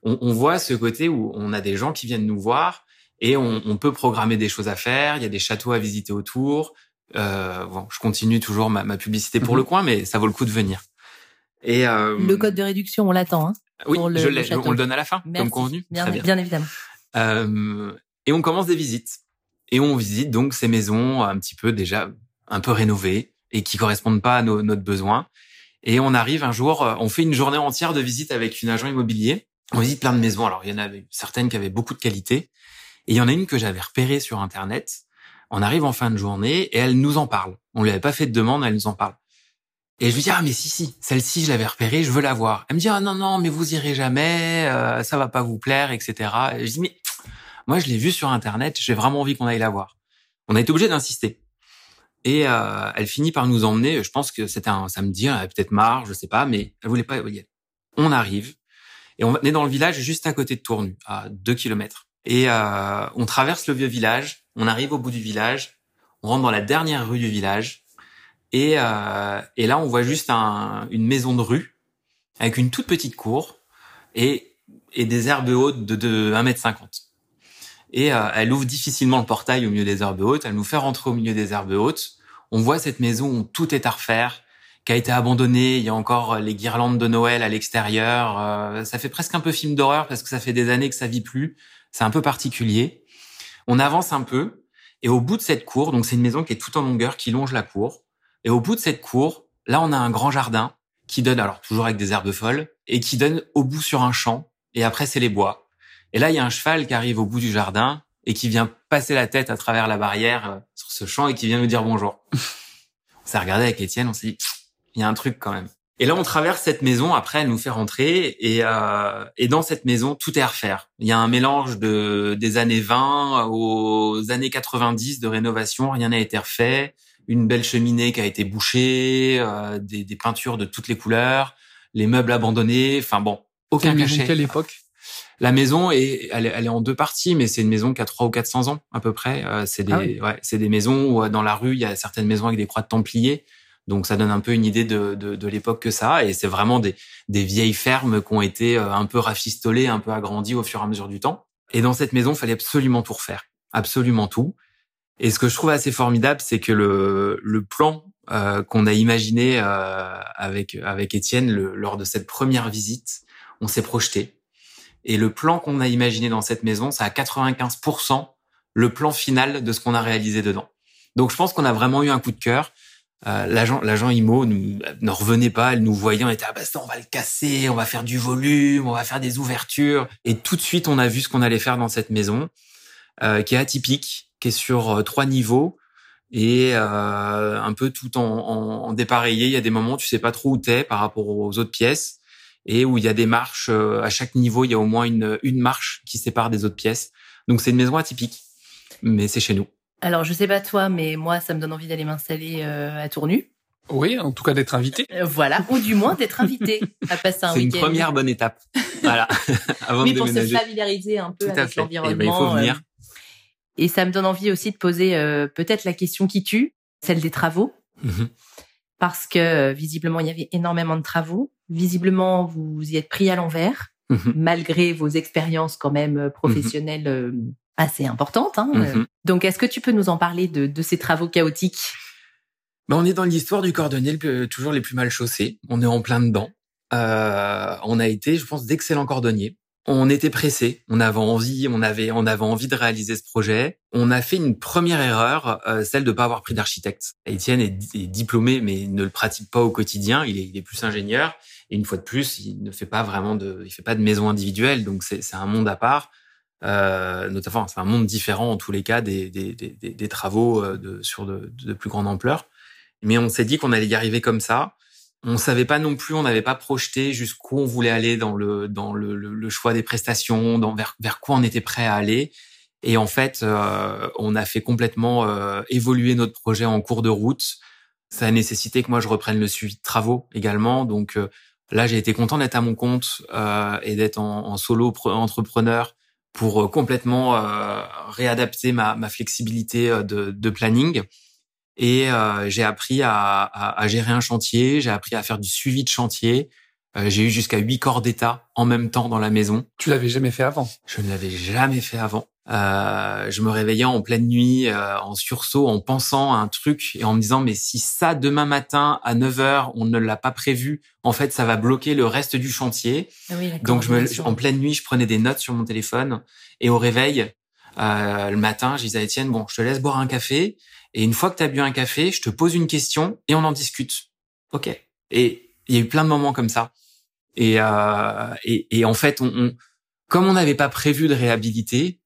on, on voit ce côté où on a des gens qui viennent nous voir et on, on, peut programmer des choses à faire. Il y a des châteaux à visiter autour. Euh, bon, je continue toujours ma, ma publicité pour mhm. le coin, mais ça vaut le coup de venir. Et euh, le code de réduction, on l'attend. Hein, oui, je l'ai. On le donne à la fin, comme convenu. Bien, bien. bien évidemment. Euh, et on commence des visites. Et on visite donc ces maisons un petit peu déjà un peu rénovées et qui correspondent pas à nos, notre besoin. Et on arrive un jour, euh, on fait une journée entière de visite avec une agent immobilier. On visite plein de maisons. Alors il y en avait certaines qui avaient beaucoup de qualité, et il y en a une que j'avais repérée sur internet. On arrive en fin de journée et elle nous en parle. On lui avait pas fait de demande, elle nous en parle. Et je lui dis ah mais si si, celle-ci je l'avais repérée, je veux la voir. Elle me dit ah non non mais vous irez jamais, euh, ça va pas vous plaire etc. Et je dis mais moi je l'ai vue sur internet, j'ai vraiment envie qu'on aille la voir. On a été obligé d'insister. Et euh, elle finit par nous emmener. Je pense que c'était un samedi, elle avait peut-être marre, je sais pas, mais elle voulait pas y aller. On arrive et on est dans le village juste à côté de Tournu, à deux kilomètres. Et euh, on traverse le vieux village, on arrive au bout du village, on rentre dans la dernière rue du village, et, euh, là on voit juste un, une maison de rue avec une toute petite cour et, des herbes hautes de, de 1m50. Et euh, elle ouvre difficilement le portail au milieu des herbes hautes. Elle nous fait rentrer au milieu des herbes hautes. On voit cette maison où tout est à refaire, qui a été abandonnée. Il y a encore les guirlandes de Noël à l'extérieur. Euh, ça fait presque un peu film d'horreur parce que ça fait des années que ça vit plus. C'est un peu particulier. On avance un peu et au bout de cette cour, donc c'est une maison qui est tout en longueur, qui longe la cour. Et au bout de cette cour, là on a un grand jardin qui donne, alors toujours avec des herbes folles, et qui donne au bout sur un champ. Et après c'est les bois. Et là, il y a un cheval qui arrive au bout du jardin et qui vient passer la tête à travers la barrière euh, sur ce champ et qui vient nous dire bonjour. on s'est regardé avec Étienne, on s'est dit, il y a un truc quand même. Et là, on traverse cette maison. Après, elle nous fait rentrer et, euh, et dans cette maison, tout est à refaire. Il y a un mélange de des années 20 aux années 90 de rénovation. Rien n'a été refait. Une belle cheminée qui a été bouchée, euh, des, des, peintures de toutes les couleurs, les meubles abandonnés. Enfin bon, aucun cachet. Quelle époque la maison est, elle, est en deux parties, mais c'est une maison qui a trois ou 400 ans à peu près. Euh, c'est des, ah ouais, c'est des maisons où euh, dans la rue il y a certaines maisons avec des croix de Templiers. Donc ça donne un peu une idée de, de, de l'époque que ça. Et c'est vraiment des, des vieilles fermes qui ont été euh, un peu rafistolées, un peu agrandies au fur et à mesure du temps. Et dans cette maison, il fallait absolument tout refaire, absolument tout. Et ce que je trouve assez formidable, c'est que le, le plan euh, qu'on a imaginé euh, avec avec Étienne lors de cette première visite, on s'est projeté. Et le plan qu'on a imaginé dans cette maison, c'est à 95% le plan final de ce qu'on a réalisé dedans. Donc je pense qu'on a vraiment eu un coup de cœur. Euh, l'agent, l'agent IMO ne revenait pas, elle nous voyait, on était ah bah ça on va le casser, on va faire du volume, on va faire des ouvertures. Et tout de suite on a vu ce qu'on allait faire dans cette maison, euh, qui est atypique, qui est sur euh, trois niveaux et euh, un peu tout en, en, en, dépareillé. Il y a des moments où tu sais pas trop où t'es par rapport aux autres pièces et où il y a des marches euh, à chaque niveau, il y a au moins une, une marche qui sépare des autres pièces. Donc c'est une maison atypique, mais c'est chez nous. Alors je sais pas toi, mais moi ça me donne envie d'aller m'installer euh, à Tournu. Oui, en tout cas d'être invité. Euh, voilà, ou du moins d'être invité à passer un week-end. C'est une première bonne étape. Voilà, avant oui, pour se familiariser un peu avec l'environnement. Eh ben, il faut venir. Et ça me donne envie aussi de poser peut-être la question qui tue, celle des travaux. Mm-hmm. Parce que visiblement il y avait énormément de travaux visiblement, vous y êtes pris à l'envers, mhm. malgré vos expériences quand même euh, professionnelles euh, assez importantes. Hein. Mhm. Donc, est-ce que tu peux nous en parler de, ces travaux chaotiques? Ben, On est dans l'histoire du cordonnier toujours les plus mal chaussés. On est en plein dedans. Euh, on a été, je pense, d'excellents cordonniers. On était pressés, on avait envie, on avait, on avait envie de réaliser ce projet. On a fait une première erreur, celle de pas avoir pris d'architecte. Etienne est, diplômé, mais ne le pratique pas au quotidien. Il est, il est plus ingénieur. Et une fois de plus, il ne fait pas vraiment de, il fait pas de maison individuelle, donc c'est un monde à part. Euh, notamment, c'est un monde différent en tous les cas des, des, des, des travaux euh, de, sur de, de, plus grande ampleur. Mais on s'est dit qu'on allait y arriver comme ça. On savait pas non plus, on n'avait pas projeté jusqu'où on voulait aller dans le dans le, le, choix des prestations, dans vers, vers quoi on était prêt à aller. Et en fait, euh, on a fait complètement euh, évoluer notre projet en cours de route. Ça a nécessité que moi je reprenne le suivi de travaux également. Donc euh, Là, j'ai été content d'être à mon compte euh, et d'être en, en, solo entrepreneur pour euh, complètement euh, réadapter ma, ma flexibilité euh, de, de, planning. Et euh, j'ai appris à, à, à, gérer un chantier, j'ai appris à faire du suivi de chantier. Euh, j'ai eu jusqu'à huit corps d'état en même temps dans la maison. Tu l'avais jamais fait avant? Je ne l'avais jamais fait avant. Euh, je me réveillais en pleine nuit, euh, en sursaut, en pensant à un truc et en me disant mais si ça demain matin à 9 heures on ne l'a pas prévu, en fait ça va bloquer le reste du chantier. Ah oui, Donc je me, en pleine nuit, je prenais des notes sur mon téléphone et au réveil euh, le matin, je disais à Étienne bon, je te laisse boire un café et une fois que tu as bu un café, je te pose une question et on en discute. Ok. Et il y a eu plein de moments comme ça. Et, euh, et, et, en fait, on, on comme on n'avait pas prévu de réhabiliter,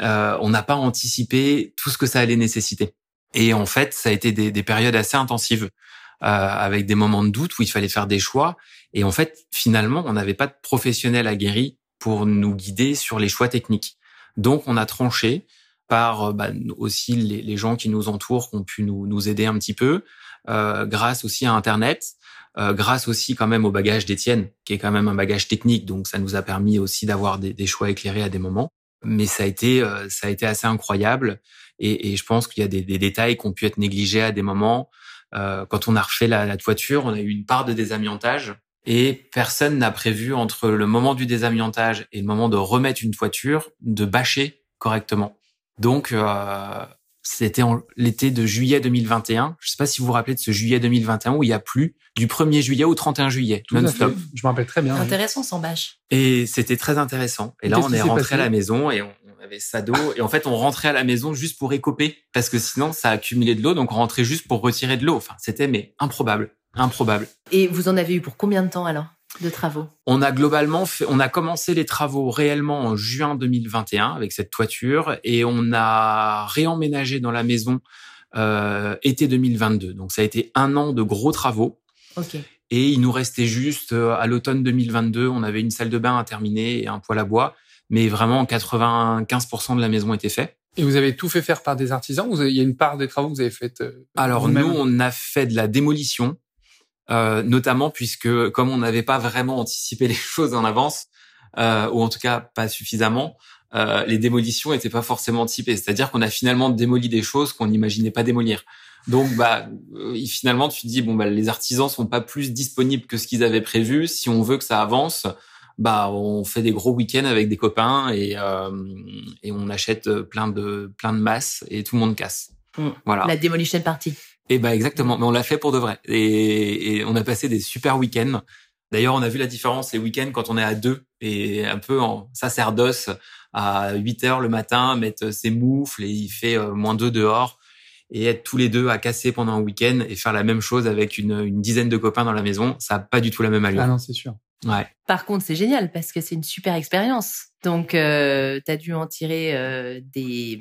euh, on n'a pas anticipé tout ce que ça allait nécessiter. Et en fait, ça a été des, des périodes assez intensives, euh, avec des moments de doute où il fallait faire des choix. Et en fait, finalement, on n'avait pas de professionnels aguerris pour nous guider sur les choix techniques. Donc, on a tranché par euh, bah, aussi les, gens qui nous entourent, qui ont pu nous, nous aider un petit peu, euh, grâce aussi à Internet, euh, grâce aussi quand même au bagage d'Étienne, qui est quand même un bagage technique, donc ça nous a permis aussi d'avoir des, des, choix éclairés à des moments. Mais ça a été, euh, ça a été assez incroyable, et, et je pense qu'il y a des, des, détails qui ont pu être négligés à des moments. Euh, quand on a refait la, la, toiture, on a eu une part de désamiantage, et personne n'a prévu entre le moment du désamiantage et le moment de remettre une toiture de bâcher correctement. Donc euh, c'était l'été de juillet 2021. Je sais pas si vous vous rappelez de ce juillet 2021 où il y a plu du 1er juillet au 31 juillet, non-stop. Je me rappelle très bien. Intéressant sans bâche. Et c'était très intéressant. Et là, on est rentré à la maison et on, on avait ça d'eau. Et en fait, on rentrait à la maison juste pour écoper parce que sinon, ça accumulait de l'eau. Donc, on rentrait juste pour retirer de l'eau. Enfin, c'était mais improbable, improbable. Et vous en avez eu pour combien de temps alors? De travaux On a globalement fait, on a commencé les travaux réellement en juin 2021 avec cette toiture et on a réemménagé dans la maison euh, été 2022. Donc ça a été un an de gros travaux. Ok. Et il nous restait juste euh, à l'automne 2022, on avait une salle de bain à terminer et un poêle à bois, mais vraiment 95% de la maison était fait. Et vous avez tout fait faire par des artisans vous avez, Il y a une part des travaux que vous avez fait euh, Alors nous, on a fait de la démolition. Euh, notamment puisque comme on n'avait pas vraiment anticipé les choses en avance, euh, ou en tout cas pas suffisamment, euh, les démolitions n'étaient pas forcément typées. C'est-à-dire qu'on a finalement démoli des choses qu'on n'imaginait pas démolir. Donc bah finalement tu te dis bon bah les artisans sont pas plus disponibles que ce qu'ils avaient prévu. Si on veut que ça avance, bah on fait des gros week-ends avec des copains et euh, et on achète plein de plein de masses et tout le monde casse. Mmh. Voilà. La demolition party. Et bah exactement, mais on l'a fait pour de vrai. Et, et on a passé des super week-ends. D'ailleurs, on a vu la différence les week-ends quand on est à deux et un peu en sacerdoce à 8 heures le matin, mettre ses moufles et il fait moins deux dehors et être tous les deux à casser pendant un week-end et faire la même chose avec une, une dizaine de copains dans la maison, ça n'a pas du tout la même allure. Ah non, c'est sûr. Ouais. Par contre, c'est génial parce que c'est une super expérience. Donc, euh, tu as dû en tirer euh, des,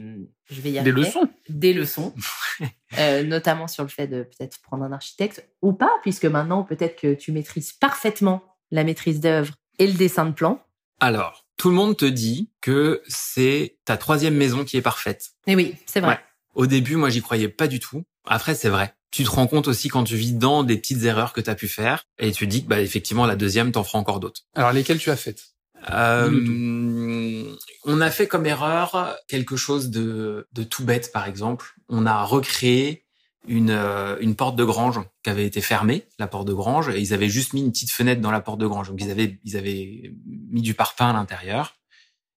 je vais y arriver, des leçons, des leçons, euh, notamment sur le fait de peut-être prendre un architecte ou pas, puisque maintenant peut-être que tu maîtrises parfaitement la maîtrise d'œuvre et le dessin de plan. Alors, tout le monde te dit que c'est ta troisième maison qui est parfaite. Et oui, c'est vrai. Ouais. Au début, moi, j'y croyais pas du tout. Après, c'est vrai. Tu te rends compte aussi quand tu vis dans des petites erreurs que tu as pu faire et tu dis que bah effectivement la deuxième t'en fera encore d'autres. Alors lesquelles tu as faites? Euh, On a fait comme erreur quelque chose de, de tout bête par exemple. On a recréé une, une porte de grange qui avait été fermée, la porte de grange, et ils avaient juste mis une petite fenêtre dans la porte de grange. Donc ils avaient ils avaient mis du parpaing à l'intérieur.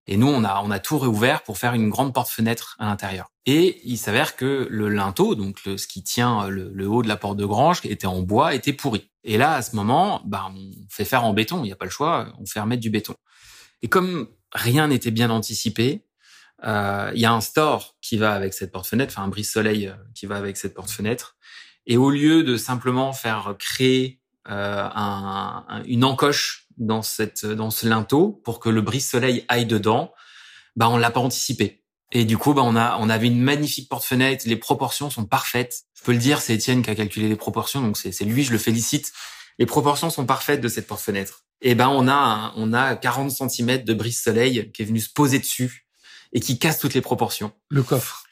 Et nous, on a, on a tout réouvert pour faire une grande porte-fenêtre à l'intérieur. Et il s'avère que le linteau, donc le, ce qui tient le, le, haut de la porte de grange, qui était en bois, était pourri. Et là, à ce moment, bah, on fait faire en béton. Il n'y a pas le choix. On fait remettre du béton. Et comme rien n'était bien anticipé, euh, il y a un store qui va avec cette porte-fenêtre, enfin un brise-soleil qui va avec cette porte-fenêtre. Et au lieu de simplement faire créer euh, un, une encoche dans cette dans ce linteau pour que le brise-soleil aille dedans, bah on l'a pas anticipé. Et du coup, bah on a on avait une magnifique porte-fenêtre, les proportions sont parfaites. Je peux le dire, c'est Étienne qui a calculé les proportions, donc c'est lui, je le félicite. Les proportions sont parfaites de cette porte-fenêtre. Et ben on a un, on a 40 cm de brise-soleil qui est venu se poser dessus et qui casse toutes les proportions. Le coffre.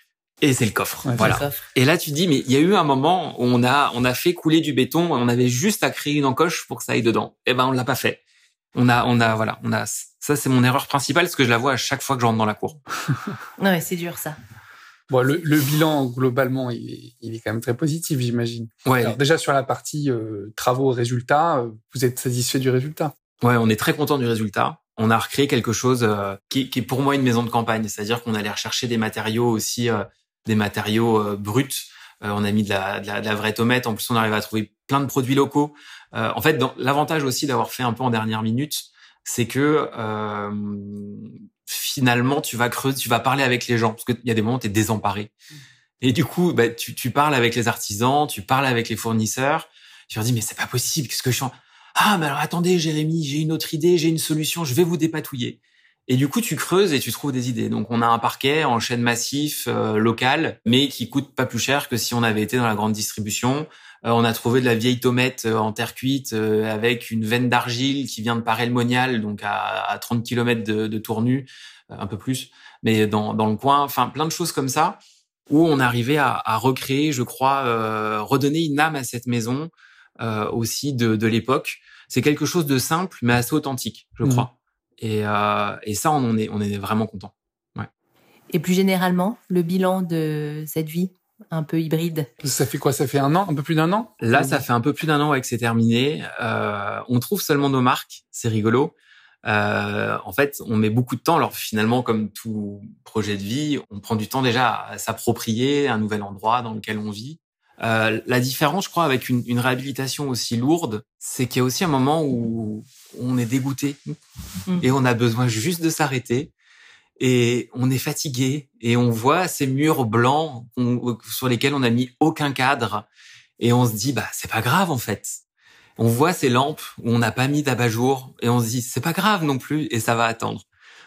Et c'est le coffre. Ouais, voilà. Le coffre. Et là, tu dis, mais il y a eu un moment où on a, on a fait couler du béton, on avait juste à créer une encoche pour que ça aille dedans. Et ben, on l'a pas fait on a, on a, voilà, on a. Ça, c'est mon erreur principale, parce que je la vois à chaque fois que je rentre dans la cour. ouais, c'est dur ça. Bon, le, le bilan globalement, il est, il est, quand même très positif, j'imagine. Ouais. Alors, déjà sur la partie euh, travaux résultats, euh, vous êtes satisfait du résultat? Ouais, on est très content du résultat. On a recréé quelque chose euh, qui, qui, est pour moi une maison de campagne, c'est-à-dire qu'on allait rechercher des matériaux aussi, euh, des matériaux euh, bruts. on a mis de la, de la, de la vraie tomate. En plus, on arrive à trouver plein de produits locaux. En fait, l'avantage aussi d'avoir fait un peu en dernière minute, c'est que finalement, tu vas creuser, tu vas parler avec les gens, parce qu'il y a des moments où tu es désemparé. Et du coup, bah, tu, tu, parles avec les artisans, tu parles avec les fournisseurs, tu leur dis, mais c'est pas possible, qu'est-ce que je suis Ah, mais alors attendez, Jérémy, j'ai une autre idée, j'ai une solution, je vais vous dépatouiller. Et du coup, tu creuses et tu trouves des idées. Donc, on a un parquet en chaîne massif euh, local, mais qui coûte pas plus cher que si on avait été dans la grande distribution. Euh, on a trouvé de la vieille tomate euh, en terre cuite avec une veine d'argile qui vient de Paray-le-Monial, donc à, à 30 km de, de Tournu, un peu plus, mais dans, dans le coin. Enfin, plein de choses comme ça où on arrivait à, à recréer, je crois, redonner une âme à cette maison aussi de, de l'époque. C'est quelque chose de simple, mais assez authentique, je mmh. crois. Et, euh, et ça, on en est, on est vraiment content. Ouais. Et plus généralement, le bilan de cette vie? Un peu hybride. Ça fait quoi? Ça fait un an, un peu plus d'un an? Là, ça fait un peu plus d'un an que c'est terminé. Euh, on trouve seulement nos marques, c'est rigolo. Euh, en fait, on met beaucoup de temps. Alors finalement, comme tout projet de vie, on prend du temps déjà à s'approprier un nouvel endroit dans lequel on vit. Euh, la différence, je crois, avec une, une réhabilitation aussi lourde, c'est qu'il y a aussi un moment où on est dégoûté mm. et on a besoin juste de s'arrêter et on est fatigué et on voit ces murs blancs sur lesquels on n'a mis aucun cadre et on se dit bah c'est pas grave en fait. On voit ces lampes où on n'a pas mis d'abat-jour et on se dit c'est pas grave non plus et ça va attendre.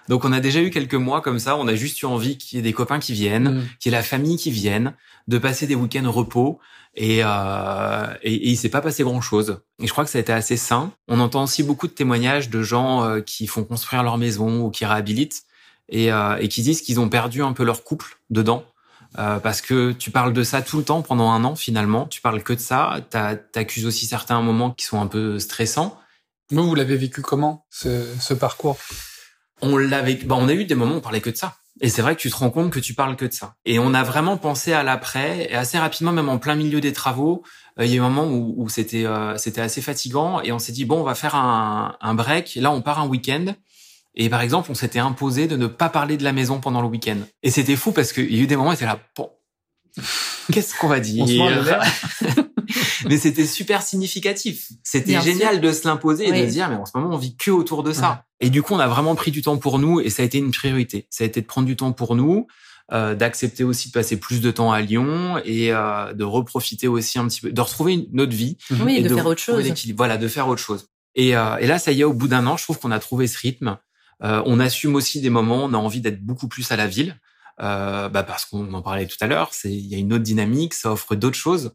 Donc on a déjà eu quelques mois comme ça, on a juste eu envie qu'il y ait des copains qui viennent, mm. qu'il y ait la famille qui vienne, de passer des week-ends repos. Et, euh, et, et, il s'est pas passé grand-chose. Et je crois que ça a été assez sain. On entend aussi beaucoup de témoignages de gens euh, qui font construire leur maison ou qui réhabilitent et, euh, et qui disent qu'ils ont perdu un peu leur couple dedans. Euh, parce que tu parles de ça tout le temps pendant un an finalement, tu parles que de ça, t'accuses aussi certains moments qui sont un peu stressants. Vous, vous l'avez vécu comment ce, ce parcours? On l'avait, bah, on a eu des moments où on parlait que de ça. Et c'est vrai que tu te rends compte que tu parles que de ça. Et on a vraiment pensé à l'après, et assez rapidement, même en plein milieu des travaux, euh, il y a eu un moment où, où c'était euh, c'était assez fatigant, et on s'est dit bon, on va faire un, un break. Là, on part un week-end. Et par exemple, on s'était imposé de ne pas parler de la maison pendant le week-end. Et c'était fou parce qu'il y a eu des moments où était là, bon, qu'est-ce qu'on va dire mais c'était super significatif. C'était génial de se l'imposer et de dire, mais en ce moment, on vit que autour de ça. Et du coup, on a vraiment pris du temps pour nous et ça a été une priorité. Ça a été de prendre du temps pour nous, euh, d'accepter aussi de passer plus de temps à Lyon et euh, de reprofiter aussi un petit peu, de retrouver notre vie. Oui, et de, faire autre chose. Voilà, de faire autre chose. Et, euh, et là, ça y est, au bout d'un an, je trouve qu'on a trouvé ce rythme. Euh, on assume aussi des moments, on a envie d'être beaucoup plus à la ville. Euh, bah parce qu'on en parlait tout à l'heure, c'est il y a une autre dynamique, ça offre d'autres choses.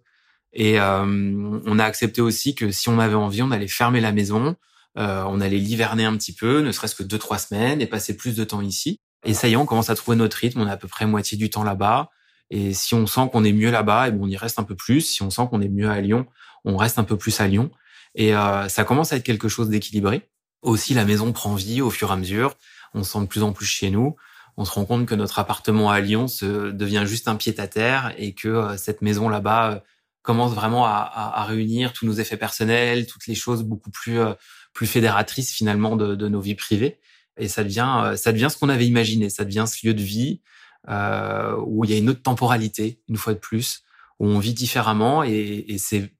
Et euh, on a accepté aussi que si on avait envie, on allait fermer la maison, euh, on allait l'hiverner un petit peu, ne serait-ce que deux trois semaines, et passer plus de temps ici. Et ça y est, on commence à trouver notre rythme. On est à peu près moitié du temps là-bas. Et si on sent qu'on est mieux là-bas, et bon, on y reste un peu plus. Si on sent qu'on est mieux à Lyon, on reste un peu plus à Lyon. Et euh, ça commence à être quelque chose d'équilibré. Aussi, la maison prend vie au fur et à mesure. On se sent de plus en plus chez nous. On se rend compte que notre appartement à Lyon se devient juste un pied à terre et que euh, cette maison là-bas euh, commence vraiment à, à, à, réunir tous nos effets personnels, toutes les choses beaucoup plus euh, plus fédératrices finalement de, de, nos vies privées. Et ça devient ça devient ce qu'on avait imaginé. Ça devient ce lieu de vie euh, où il y a une autre temporalité, une fois de plus, où on vit différemment et, et c'est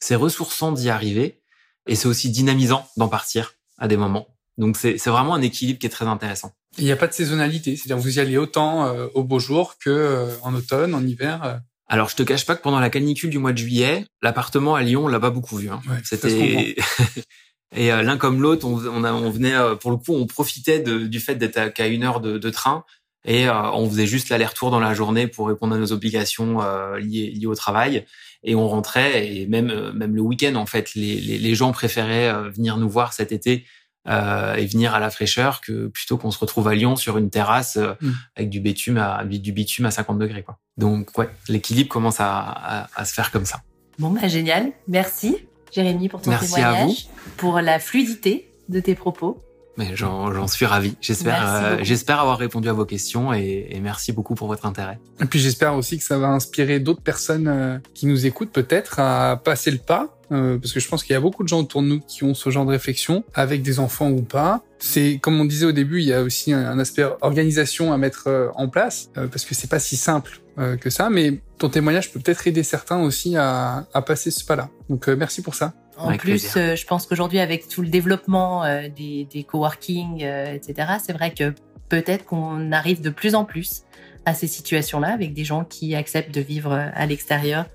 c'est ressourçant d'y arriver et c'est aussi dynamisant d'en partir à des moments. Donc c'est c'est vraiment un équilibre qui est très intéressant. Il n'y a pas de saisonnalité, c'est-à-dire vous y allez autant euh, au beau jour que en automne, en hiver. Alors, je te cache pas que pendant la canicule du mois de juillet, l'appartement à Lyon, on l'a pas beaucoup vu. Hein. C'était et euh, l'un comme l'autre, on, on, on, venait euh, pour le coup, on profitait de, du fait d'être qu'à une heure de, de train et euh, on faisait juste l'aller-retour dans la journée pour répondre à nos obligations liées, liées, au travail et on rentrait et même même le week-end en fait, les, les, les gens préféraient venir nous voir cet été euh, et venir à la fraîcheur que plutôt qu'on se retrouve à Lyon sur une terrasse euh, mm. avec du bitume à du bitume à 50 degrés quoi. Donc ouais, l'équilibre commence à, à, à, se faire comme ça. Bon bah génial, merci Jérémy pour ton merci témoignage, à vous. pour la fluidité de tes propos Mais j'en suis ravi. J'espère, euh, j'espère avoir répondu à vos questions et, et merci beaucoup pour votre intérêt. Et puis j'espère aussi que ça va inspirer d'autres personnes euh, qui nous écoutent peut-être à passer le pas, euh, parce que je pense qu'il y a beaucoup de gens autour de nous qui ont ce genre de réflexion, avec des enfants ou pas. C'est comme on disait au début, il y a aussi un, un aspect organisation à mettre euh, en place, euh, parce que c'est pas si simple euh, que ça. Mais ton témoignage peut peut-être aider certains aussi à, à passer ce pas-là. Donc euh, merci pour ça. En Avec plus, euh, je pense qu'aujourd'hui, avec tout le développement euh, des, des coworking, euh, etc., c'est vrai que peut-être qu'on arrive de plus en plus à ces situations-là, avec des gens qui acceptent de vivre à l'extérieur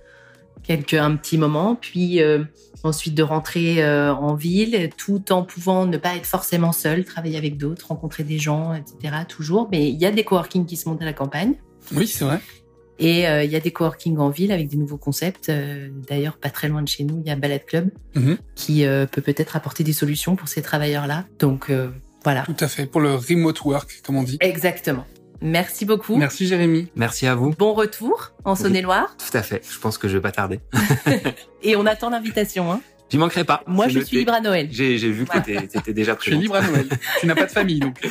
quelques un petit moment, puis euh, ensuite de rentrer euh, en ville, tout en pouvant ne pas être forcément seul, travailler avec d'autres, rencontrer des gens, etc. Toujours, mais il y a des coworking qui se montent à la campagne. Oui, c'est vrai. Et euh, il y a des coworking en ville avec des nouveaux concepts. Euh, D'ailleurs, pas très loin de chez nous, il y a Balade Club Mhm. qui euh, peut peut-être apporter des solutions pour ces travailleurs-là. Donc euh, voilà. Tout à fait. Pour le remote work, comme on dit. Exactement. Merci beaucoup. Merci Jérémy. Merci à vous. Bon retour en Saône-et-Loire. Tout à fait. Je pense que je vais pas tarder. Et on attend l'invitation. Hein. J'y manquerai pas. Moi, je noté. suis libre à Noël. J'ai vu que Voilà. t'étais t'étais déjà Tu es présent. libre à Noël. tu n'as pas de famille, donc.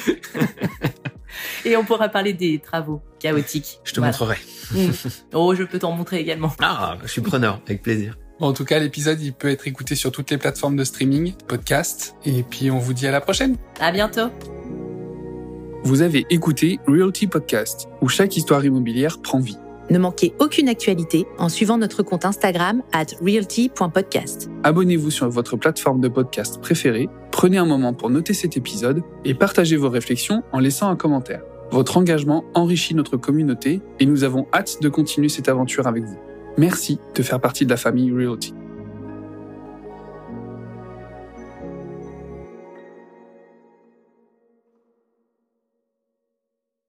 Et on pourra parler des travaux chaotiques. Je te Voilà. montrerai. Mm. Oh, je peux t'en montrer également. Ah, je suis preneur, avec plaisir. Bon, en tout cas, l'épisode, il peut être écouté sur toutes les plateformes de streaming, podcast. Et puis, on vous dit à la prochaine. À bientôt. Vous avez écouté Realty Podcast, où chaque histoire immobilière prend vie. Ne manquez aucune actualité en suivant notre compte Instagram at realty.podcast. Abonnez-vous sur votre plateforme de podcast préférée, prenez un moment pour noter cet épisode et partagez vos réflexions en laissant un commentaire. Votre engagement enrichit notre communauté et nous avons hâte de continuer cette aventure avec vous. Merci de faire partie de la famille Realty.